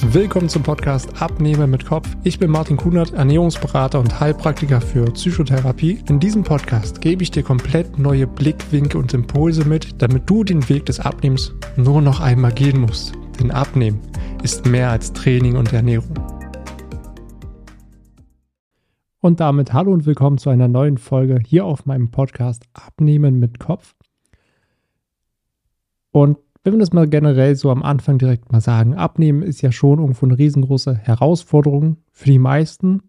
Willkommen zum Podcast Abnehmen mit Kopf. Ich bin Martin Kunert, Ernährungsberater und Heilpraktiker für Psychotherapie. In diesem Podcast gebe ich dir komplett neue Blickwinkel und Impulse mit, damit du den Weg des Abnehmens nur noch einmal gehen musst. Denn Abnehmen ist mehr als Training und Ernährung. Und damit hallo und willkommen zu einer neuen Folge hier auf meinem Podcast Abnehmen mit Kopf. Und wenn wir das mal generell so am Anfang direkt mal sagen, abnehmen ist ja schon irgendwo eine riesengroße Herausforderung. Für die meisten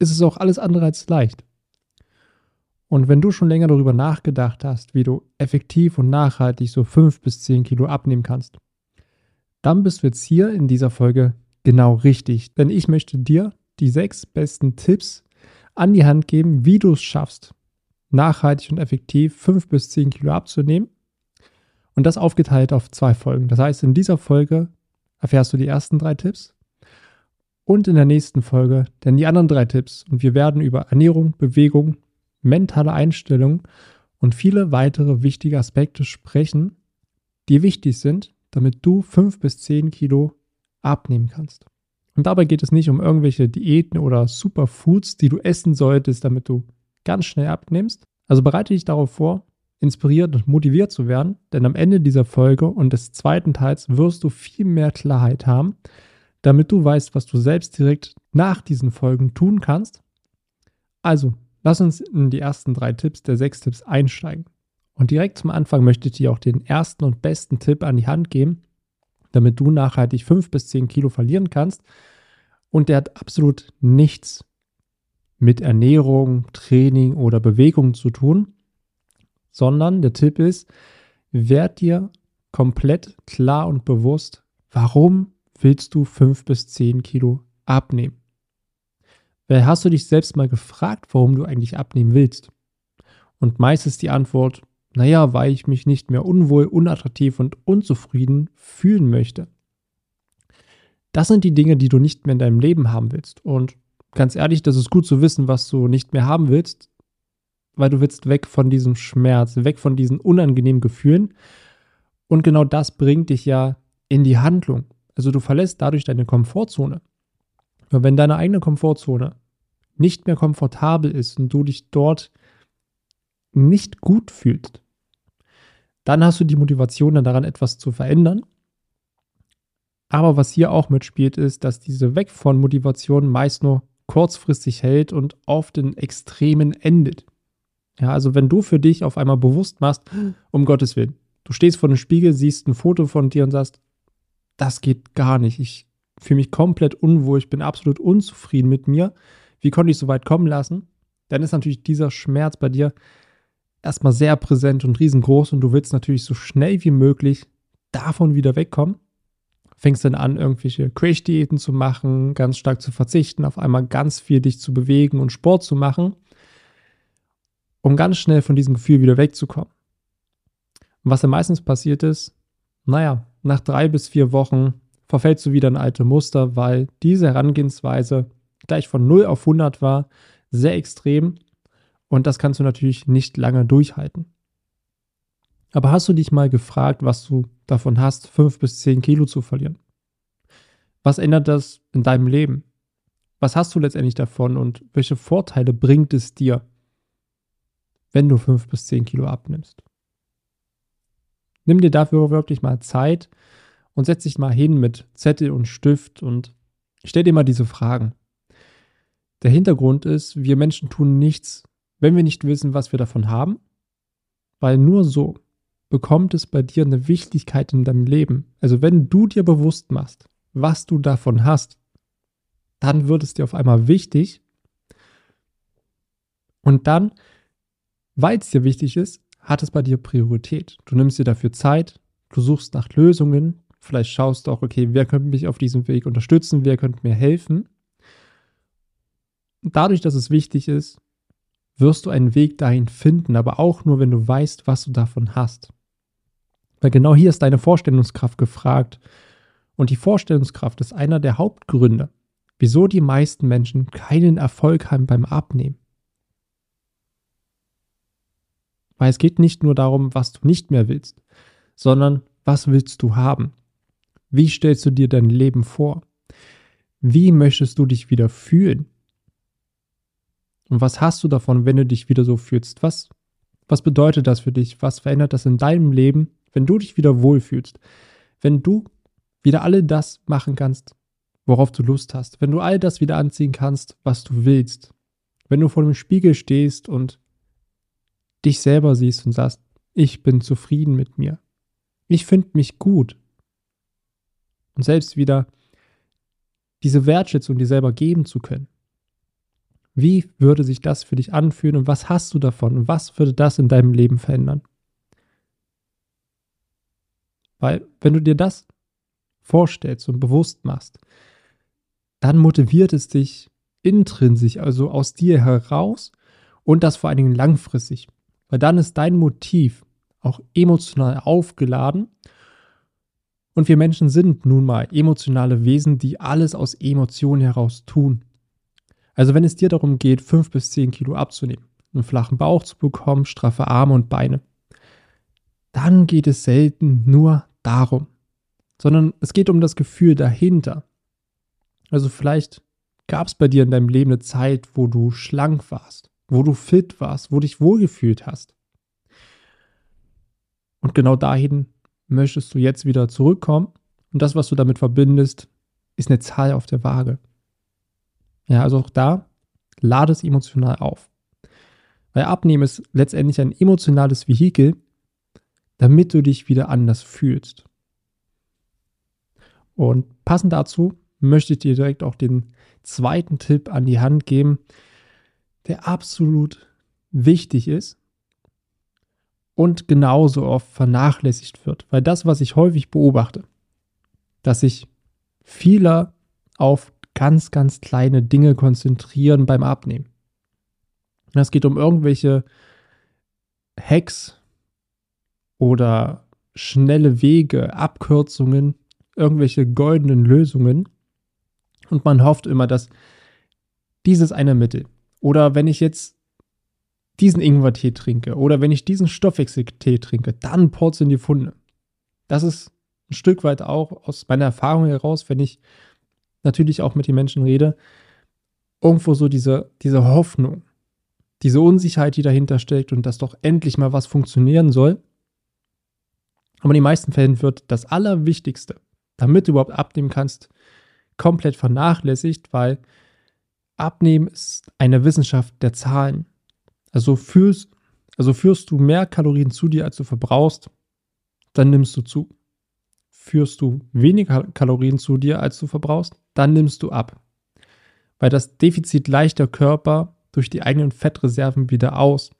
ist es auch alles andere als leicht. Und wenn du schon länger darüber nachgedacht hast, wie du effektiv und nachhaltig so fünf bis zehn Kilo abnehmen kannst, dann bist du jetzt hier in dieser Folge genau richtig. Denn ich möchte dir die sechs besten Tipps an die Hand geben, wie du es schaffst, nachhaltig und effektiv fünf bis zehn Kilo abzunehmen und das aufgeteilt auf zwei Folgen. Das heißt, in dieser Folge erfährst du die ersten drei Tipps und in der nächsten Folge dann die anderen drei Tipps. Und wir werden über Ernährung, Bewegung, mentale Einstellung und viele weitere wichtige Aspekte sprechen, die wichtig sind, damit du fünf bis zehn Kilo abnehmen kannst. Und dabei geht es nicht um irgendwelche Diäten oder Superfoods, die du essen solltest, damit du ganz schnell abnimmst. Also bereite dich darauf vor, inspiriert und motiviert zu werden, denn am Ende dieser Folge und des zweiten Teils wirst du viel mehr Klarheit haben, damit du weißt, was du selbst direkt nach diesen Folgen tun kannst. Also, lass uns in die ersten drei Tipps der sechs Tipps einsteigen. Und direkt zum Anfang möchte ich dir auch den ersten und besten Tipp an die Hand geben, damit du nachhaltig fünf bis zehn Kilo verlieren kannst. Und der hat absolut nichts mit Ernährung, Training oder Bewegung zu tun, sondern der Tipp ist, werd dir komplett klar und bewusst, warum willst du fünf bis zehn Kilo abnehmen? Weil hast du dich selbst mal gefragt, warum du eigentlich abnehmen willst? Und meist ist die Antwort, naja, weil ich mich nicht mehr unwohl, unattraktiv und unzufrieden fühlen möchte. Das sind die Dinge, die du nicht mehr in deinem Leben haben willst. Und ganz ehrlich, das ist gut zu wissen, was du nicht mehr haben willst, weil du willst weg von diesem Schmerz, weg von diesen unangenehmen Gefühlen. Und genau das bringt dich ja in die Handlung. Also du verlässt dadurch deine Komfortzone. Aber wenn deine eigene Komfortzone nicht mehr komfortabel ist und du dich dort nicht gut fühlst, dann hast du die Motivation dann daran, etwas zu verändern. Aber was hier auch mitspielt, ist, dass diese Weg von Motivation meist nur kurzfristig hält und oft in Extremen endet. Ja, also wenn du für dich auf einmal bewusst machst, um Gottes Willen, du stehst vor dem Spiegel, siehst ein Foto von dir und sagst, das geht gar nicht. Ich fühle mich komplett unwohl, ich bin absolut unzufrieden mit mir. Wie konnte ich so weit kommen lassen? Dann ist natürlich dieser Schmerz bei dir erstmal sehr präsent und riesengroß und du willst natürlich so schnell wie möglich davon wieder wegkommen. Fängst dann an, irgendwelche Crash-Diäten zu machen, ganz stark zu verzichten, auf einmal ganz viel dich zu bewegen und Sport zu machen um ganz schnell von diesem Gefühl wieder wegzukommen. Und was dann meistens passiert ist, naja, nach drei bis vier Wochen verfällst du wieder in alte Muster, weil diese Herangehensweise gleich von 0 auf 100 war, sehr extrem und das kannst du natürlich nicht lange durchhalten. Aber hast du dich mal gefragt, was du davon hast, 5 bis 10 Kilo zu verlieren? Was ändert das in deinem Leben? Was hast du letztendlich davon und welche Vorteile bringt es dir? Wenn du fünf bis zehn Kilo abnimmst. Nimm dir dafür wirklich mal Zeit und setz dich mal hin mit Zettel und Stift und stell dir mal diese Fragen. Der Hintergrund ist, wir Menschen tun nichts, wenn wir nicht wissen, was wir davon haben, weil nur so bekommt es bei dir eine Wichtigkeit in deinem Leben. Also wenn du dir bewusst machst, was du davon hast, dann wird es dir auf einmal wichtig und dann weil es dir wichtig ist, hat es bei dir Priorität. Du nimmst dir dafür Zeit, du suchst nach Lösungen, vielleicht schaust du auch, okay, wer könnte mich auf diesem Weg unterstützen, wer könnte mir helfen. Dadurch, dass es wichtig ist, wirst du einen Weg dahin finden, aber auch nur, wenn du weißt, was du davon hast. Weil genau hier ist deine Vorstellungskraft gefragt. Und die Vorstellungskraft ist einer der Hauptgründe, wieso die meisten Menschen keinen Erfolg haben beim Abnehmen. Weil es geht nicht nur darum, was du nicht mehr willst, sondern was willst du haben? Wie stellst du dir dein Leben vor? Wie möchtest du dich wieder fühlen? Und was hast du davon, wenn du dich wieder so fühlst? Was, was bedeutet das für dich? Was verändert das in deinem Leben, wenn du dich wieder wohlfühlst? Wenn du wieder alle das machen kannst, worauf du Lust hast. Wenn du all das wieder anziehen kannst, was du willst. Wenn du vor dem Spiegel stehst und dich selber siehst und sagst, ich bin zufrieden mit mir. Ich finde mich gut. Und selbst wieder diese Wertschätzung dir selber geben zu können. Wie würde sich das für dich anfühlen und was hast du davon und was würde das in deinem Leben verändern? Weil wenn du dir das vorstellst und bewusst machst, dann motiviert es dich intrinsisch, also aus dir heraus und das vor allen Dingen langfristig. Weil dann ist dein Motiv auch emotional aufgeladen. Und wir Menschen sind nun mal emotionale Wesen, die alles aus Emotionen heraus tun. Also wenn es dir darum geht, fünf bis zehn Kilo abzunehmen, einen flachen Bauch zu bekommen, straffe Arme und Beine, dann geht es selten nur darum, sondern es geht um das Gefühl dahinter. Also vielleicht gab es bei dir in deinem Leben eine Zeit, wo du schlank warst, wo du fit warst, wo du dich wohlgefühlt hast. Und genau dahin möchtest du jetzt wieder zurückkommen. Und das, was du damit verbindest, ist eine Zahl auf der Waage. Ja, also auch da, lade es emotional auf. Weil Abnehmen ist letztendlich ein emotionales Vehikel, damit du dich wieder anders fühlst. Und passend dazu möchte ich dir direkt auch den zweiten Tipp an die Hand geben, der absolut wichtig ist und genauso oft vernachlässigt wird. Weil das, was ich häufig beobachte, dass sich viele auf ganz, ganz kleine Dinge konzentrieren beim Abnehmen. Es geht um irgendwelche Hacks oder schnelle Wege, Abkürzungen, irgendwelche goldenen Lösungen. Und man hofft immer, dass dieses eine Mittel oder wenn ich jetzt diesen Ingwertee trinke oder wenn ich diesen Stoffwechseltee trinke, dann porzeln die Funde. Das ist ein Stück weit auch aus meiner Erfahrung heraus, wenn ich natürlich auch mit den Menschen rede, irgendwo so diese, diese Hoffnung, diese Unsicherheit, die dahinter steckt und dass doch endlich mal was funktionieren soll. Aber in den meisten Fällen wird das Allerwichtigste, damit du überhaupt abnehmen kannst, komplett vernachlässigt, weil Abnehmen ist eine Wissenschaft der Zahlen. Also führst, also führst du mehr Kalorien zu dir, als du verbrauchst, dann nimmst du zu. Führst du weniger Kalorien zu dir, als du verbrauchst, dann nimmst du ab. Weil das Defizit leicht der Körper durch die eigenen Fettreserven wieder aus.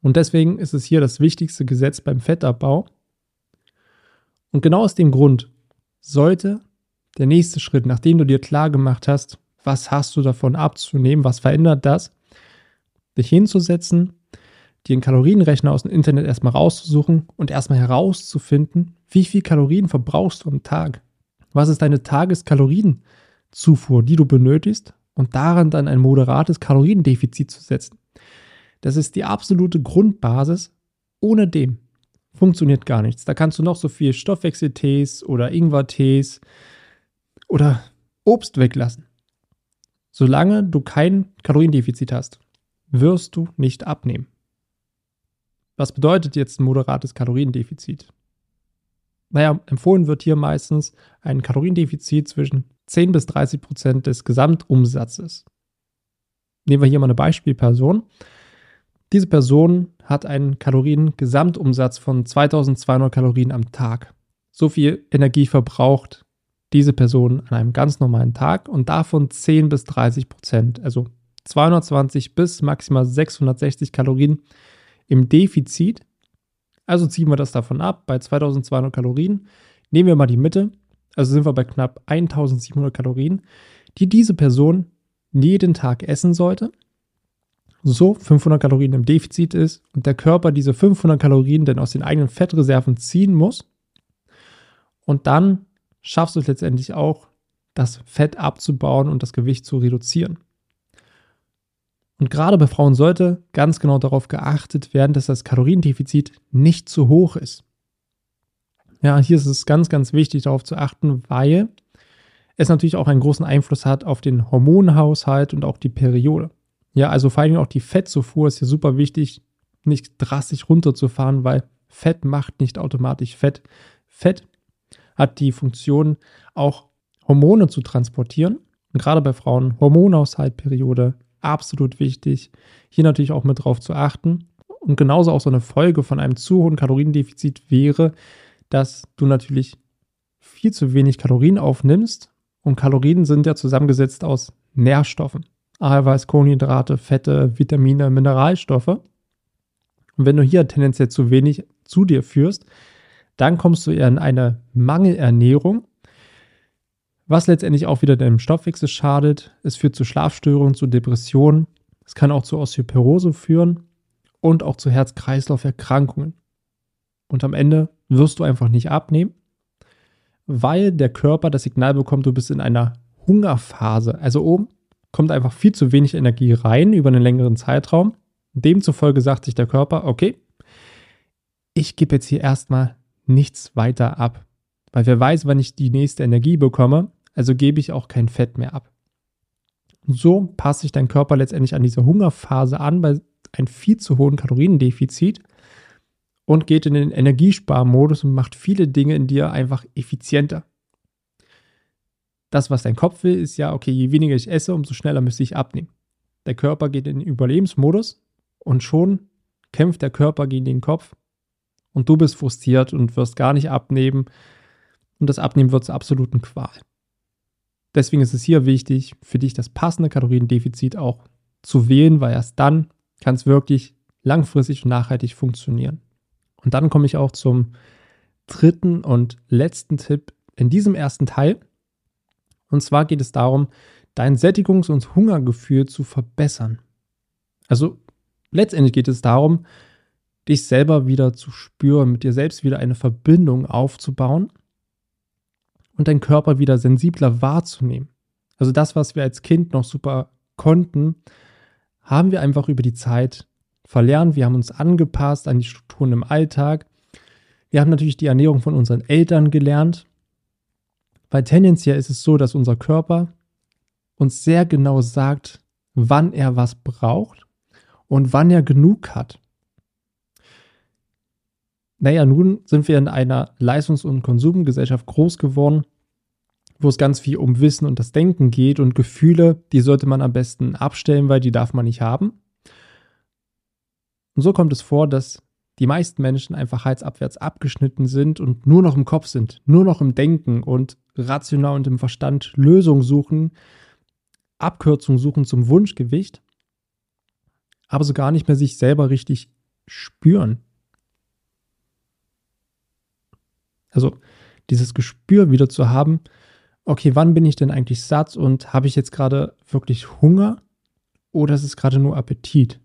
Und deswegen ist es hier das wichtigste Gesetz beim Fettabbau. Und genau aus dem Grund sollte der nächste Schritt, nachdem du dir klar gemacht hast, was hast du davon abzunehmen, was verändert das, dich hinzusetzen, dir einen Kalorienrechner aus dem Internet erstmal rauszusuchen und erstmal herauszufinden, wie viel Kalorien verbrauchst du am Tag. Was ist deine Tageskalorienzufuhr, die du benötigst und daran dann ein moderates Kaloriendefizit zu setzen. Das ist die absolute Grundbasis. Ohne dem funktioniert gar nichts. Da kannst du noch so viel Stoffwechseltees oder Ingwertees oder Obst weglassen. Solange du kein Kaloriendefizit hast, wirst du nicht abnehmen. Was bedeutet jetzt ein moderates Kaloriendefizit? Naja, empfohlen wird hier meistens ein Kaloriendefizit zwischen 10 bis 30 Prozent des Gesamtumsatzes. Nehmen wir hier mal eine Beispielperson. Diese Person hat einen Kaloriengesamtumsatz von 2200 Kalorien am Tag. So viel Energie verbraucht diese Person an einem ganz normalen Tag und davon 10 bis 30 Prozent, also 220 bis maximal 660 Kalorien im Defizit. Also ziehen wir das davon ab bei 2200 Kalorien. Nehmen wir mal die Mitte, also sind wir bei knapp 1700 Kalorien, die diese Person jeden Tag essen sollte. So 500 Kalorien im Defizit ist und der Körper diese 500 Kalorien dann aus den eigenen Fettreserven ziehen muss. Und dann schaffst du es letztendlich auch, das Fett abzubauen und das Gewicht zu reduzieren. Und gerade bei Frauen sollte ganz genau darauf geachtet werden, dass das Kaloriendefizit nicht zu hoch ist. Ja, hier ist es ganz, ganz wichtig darauf zu achten, weil es natürlich auch einen großen Einfluss hat auf den Hormonhaushalt und auch die Periode. Ja, also vor allem auch die Fettzufuhr ist hier super wichtig, nicht drastisch runterzufahren, weil Fett macht nicht automatisch Fett. Fett hat die Funktion, auch Hormone zu transportieren. Und gerade bei Frauen, Hormonhaushalt, Periode, absolut wichtig. Hier natürlich auch mit drauf zu achten. Und genauso auch so eine Folge von einem zu hohen Kaloriendefizit wäre, dass du natürlich viel zu wenig Kalorien aufnimmst. Und Kalorien sind ja zusammengesetzt aus Nährstoffen. Eiweiß, Kohlenhydrate, Fette, Vitamine, Mineralstoffe. Und wenn du hier tendenziell zu wenig zu dir führst, dann kommst du eher in eine Mangelernährung, was letztendlich auch wieder deinem Stoffwechsel schadet. Es führt zu Schlafstörungen, zu Depressionen. Es kann auch zu Osteoporose führen und auch zu Herz-Kreislauf-Erkrankungen. Und am Ende wirst du einfach nicht abnehmen, weil der Körper das Signal bekommt, du bist in einer Hungerphase. Also oben kommt einfach viel zu wenig Energie rein über einen längeren Zeitraum. Demzufolge sagt sich der Körper, okay, ich gebe jetzt hier erstmal nichts weiter ab. Weil wer weiß, wann ich die nächste Energie bekomme, also gebe ich auch kein Fett mehr ab. So passt sich dein Körper letztendlich an diese Hungerphase an bei einem viel zu hohen Kaloriendefizit und geht in den Energiesparmodus und macht viele Dinge in dir einfach effizienter. Das, was dein Kopf will, ist ja, okay, je weniger ich esse, umso schneller müsste ich abnehmen. Der Körper geht in den Überlebensmodus und schon kämpft der Körper gegen den Kopf und du bist frustriert und wirst gar nicht abnehmen und das Abnehmen wird zur absoluten Qual. Deswegen ist es hier wichtig, für dich das passende Kaloriendefizit auch zu wählen, weil erst dann kann es wirklich langfristig und nachhaltig funktionieren. Und dann komme ich auch zum dritten und letzten Tipp in diesem ersten Teil. Und zwar geht es darum, dein Sättigungs- und Hungergefühl zu verbessern. Also letztendlich geht es darum, dich selber wieder zu spüren, mit dir selbst wieder eine Verbindung aufzubauen und deinen Körper wieder sensibler wahrzunehmen. Also das, was wir als Kind noch super konnten, haben wir einfach über die Zeit verlernt. Wir haben uns angepasst an die Strukturen im Alltag. Wir haben natürlich die Ernährung von unseren Eltern gelernt, weil tendenziell ist es so, dass unser Körper uns sehr genau sagt, wann er was braucht und wann er genug hat. Naja, nun sind wir in einer Leistungs- und Konsumgesellschaft groß geworden, wo es ganz viel um Wissen und das Denken geht und Gefühle, die sollte man am besten abstellen, weil die darf man nicht haben. Und so kommt es vor, dass die meisten Menschen einfach halsabwärts abgeschnitten sind und nur noch im Kopf sind, nur noch im Denken und rational und im Verstand Lösungen suchen, Abkürzungen suchen zum Wunschgewicht, aber so gar nicht mehr sich selber richtig spüren. Also dieses Gespür wieder zu haben, okay, wann bin ich denn eigentlich satt und habe ich jetzt gerade wirklich Hunger oder ist es gerade nur Appetit?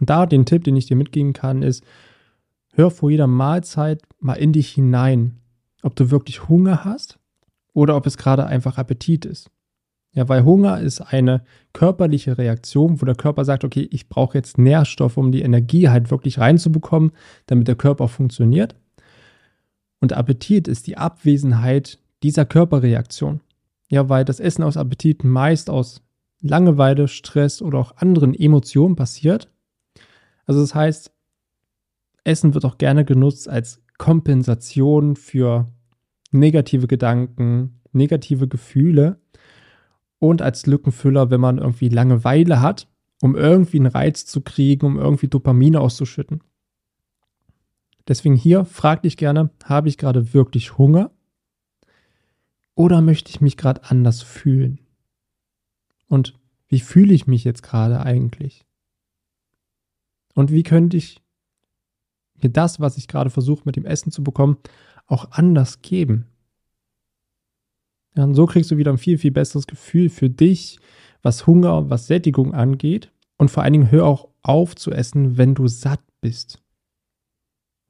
Und da den Tipp, den ich dir mitgeben kann, ist, hör vor jeder Mahlzeit mal in dich hinein, ob du wirklich Hunger hast oder ob es gerade einfach Appetit ist. Ja, weil Hunger ist eine körperliche Reaktion, wo der Körper sagt, okay, ich brauche jetzt Nährstoffe, um die Energie halt wirklich reinzubekommen, damit der Körper funktioniert. Und Appetit ist die Abwesenheit dieser Körperreaktion. Ja, weil das Essen aus Appetit meist aus Langeweile, Stress oder auch anderen Emotionen passiert. Also das heißt, Essen wird auch gerne genutzt als Kompensation für negative Gedanken, negative Gefühle und als Lückenfüller, wenn man irgendwie Langeweile hat, um irgendwie einen Reiz zu kriegen, um irgendwie Dopamine auszuschütten. Deswegen hier frag dich gerne, habe ich gerade wirklich Hunger oder möchte ich mich gerade anders fühlen? Und wie fühle ich mich jetzt gerade eigentlich? Und wie könnte ich mir das, was ich gerade versuche mit dem Essen zu bekommen, auch anders geben? Ja, und so kriegst du wieder ein viel, viel besseres Gefühl für dich, was Hunger, was Sättigung angeht. Und vor allen Dingen hör auch auf zu essen, wenn du satt bist.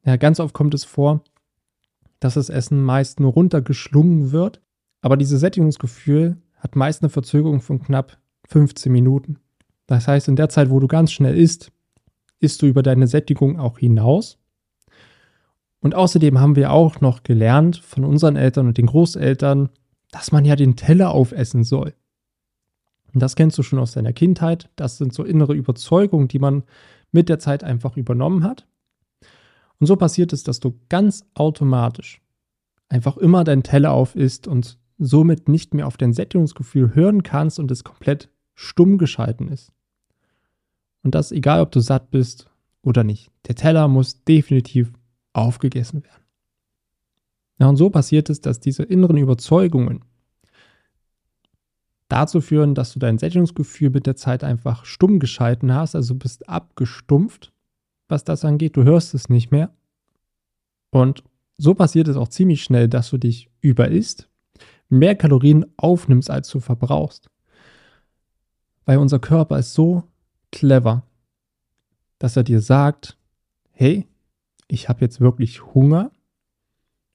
Ja, ganz oft kommt es vor, dass das Essen meist nur runtergeschlungen wird, aber dieses Sättigungsgefühl hat meist eine Verzögerung von knapp 15 Minuten. Das heißt, in der Zeit, wo du ganz schnell isst, isst du über deine Sättigung auch hinaus Und außerdem haben wir auch noch gelernt von unseren Eltern und den Großeltern, dass man ja den Teller aufessen soll. Und das kennst du schon aus deiner Kindheit. Das sind so innere Überzeugungen, die man mit der Zeit einfach übernommen hat. Und so passiert es, dass du ganz automatisch einfach immer deinen Teller auf isst und somit nicht mehr auf dein Sättigungsgefühl hören kannst und es komplett stumm geschalten ist. Und das egal, ob du satt bist oder nicht. Der Teller muss definitiv aufgegessen werden. Ja, und so passiert es, dass diese inneren Überzeugungen dazu führen, dass du dein Sättigungsgefühl mit der Zeit einfach stumm geschalten hast, also bist abgestumpft, was das angeht. Du hörst es nicht mehr. Und so passiert es auch ziemlich schnell, dass du dich überisst, mehr Kalorien aufnimmst, als du verbrauchst. Weil unser Körper ist so clever, dass er dir sagt, hey, ich habe jetzt wirklich Hunger.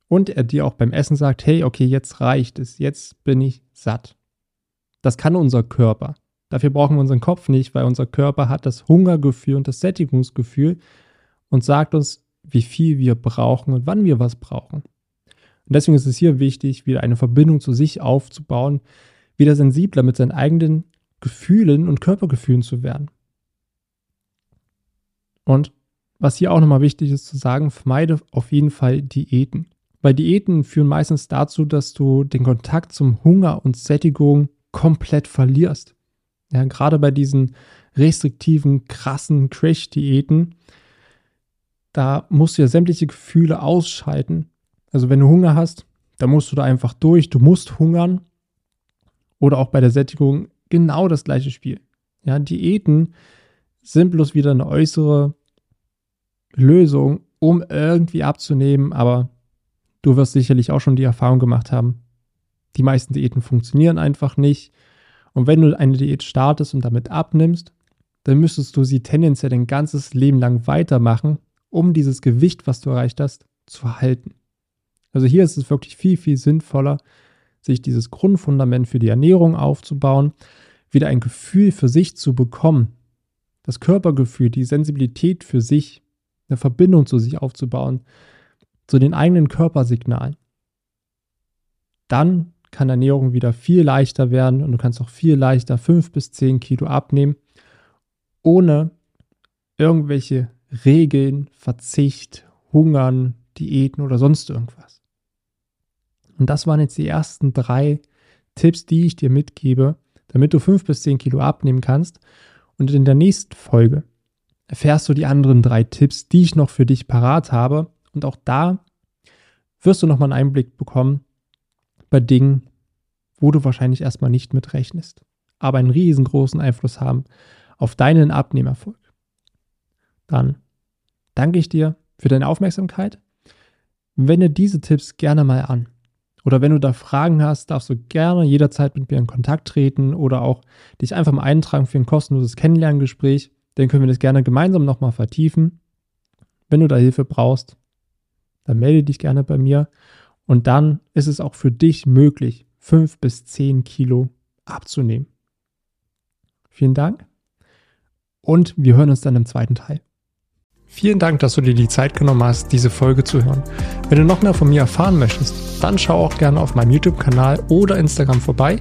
Und er dir auch beim Essen sagt, hey, okay, jetzt reicht es, jetzt bin ich satt. Das kann unser Körper. Dafür brauchen wir unseren Kopf nicht, weil unser Körper hat das Hungergefühl und das Sättigungsgefühl und sagt uns, wie viel wir brauchen und wann wir was brauchen. Und deswegen ist es hier wichtig, wieder eine Verbindung zu sich aufzubauen, wieder sensibler mit seinen eigenen Gefühlen und Körpergefühlen zu werden. Und was hier auch nochmal wichtig ist zu sagen, vermeide auf jeden Fall Diäten. Weil Diäten führen meistens dazu, dass du den Kontakt zum Hunger und Sättigung komplett verlierst. Ja, gerade bei diesen restriktiven, krassen Crash-Diäten, da musst du ja sämtliche Gefühle ausschalten. Also wenn du Hunger hast, dann musst du da einfach durch, du musst hungern. Oder auch bei der Sättigung genau das gleiche Spiel. Ja, Diäten sind bloß wieder eine äußere Lösung, um irgendwie abzunehmen, aber du wirst sicherlich auch schon die Erfahrung gemacht haben, die meisten Diäten funktionieren einfach nicht. Und wenn du eine Diät startest und damit abnimmst, dann müsstest du sie tendenziell dein ganzes Leben lang weitermachen, um dieses Gewicht, was du erreicht hast, zu halten. Also hier ist es wirklich viel, viel sinnvoller, sich dieses Grundfundament für die Ernährung aufzubauen, wieder ein Gefühl für sich zu bekommen, das Körpergefühl, die Sensibilität für sich, eine Verbindung zu sich aufzubauen, zu den eigenen Körpersignalen. Dann kann Ernährung wieder viel leichter werden und du kannst auch viel leichter fünf bis zehn Kilo abnehmen, ohne irgendwelche Regeln, Verzicht, Hungern, Diäten oder sonst irgendwas. Und das waren jetzt die ersten drei Tipps, die ich dir mitgebe, damit du fünf bis zehn Kilo abnehmen kannst. Und in der nächsten Folge erfährst du die anderen drei Tipps, die ich noch für dich parat habe. Und auch da wirst du nochmal einen Einblick bekommen, bei Dingen, wo du wahrscheinlich erstmal nicht mit rechnest, aber einen riesengroßen Einfluss haben auf deinen Abnehmerfolg. Dann danke ich dir für deine Aufmerksamkeit. Wende diese Tipps gerne mal an. Oder wenn du da Fragen hast, darfst du gerne jederzeit mit mir in Kontakt treten oder auch dich einfach mal eintragen für ein kostenloses Kennenlerngespräch. Dann können wir das gerne gemeinsam nochmal vertiefen. Wenn du da Hilfe brauchst, dann melde dich gerne bei mir. Und dann ist es auch für dich möglich, fünf bis zehn Kilo abzunehmen. Vielen Dank und wir hören uns dann im zweiten Teil. Vielen Dank, dass du dir die Zeit genommen hast, diese Folge zu hören. Wenn du noch mehr von mir erfahren möchtest, dann schau auch gerne auf meinem YouTube-Kanal oder Instagram vorbei.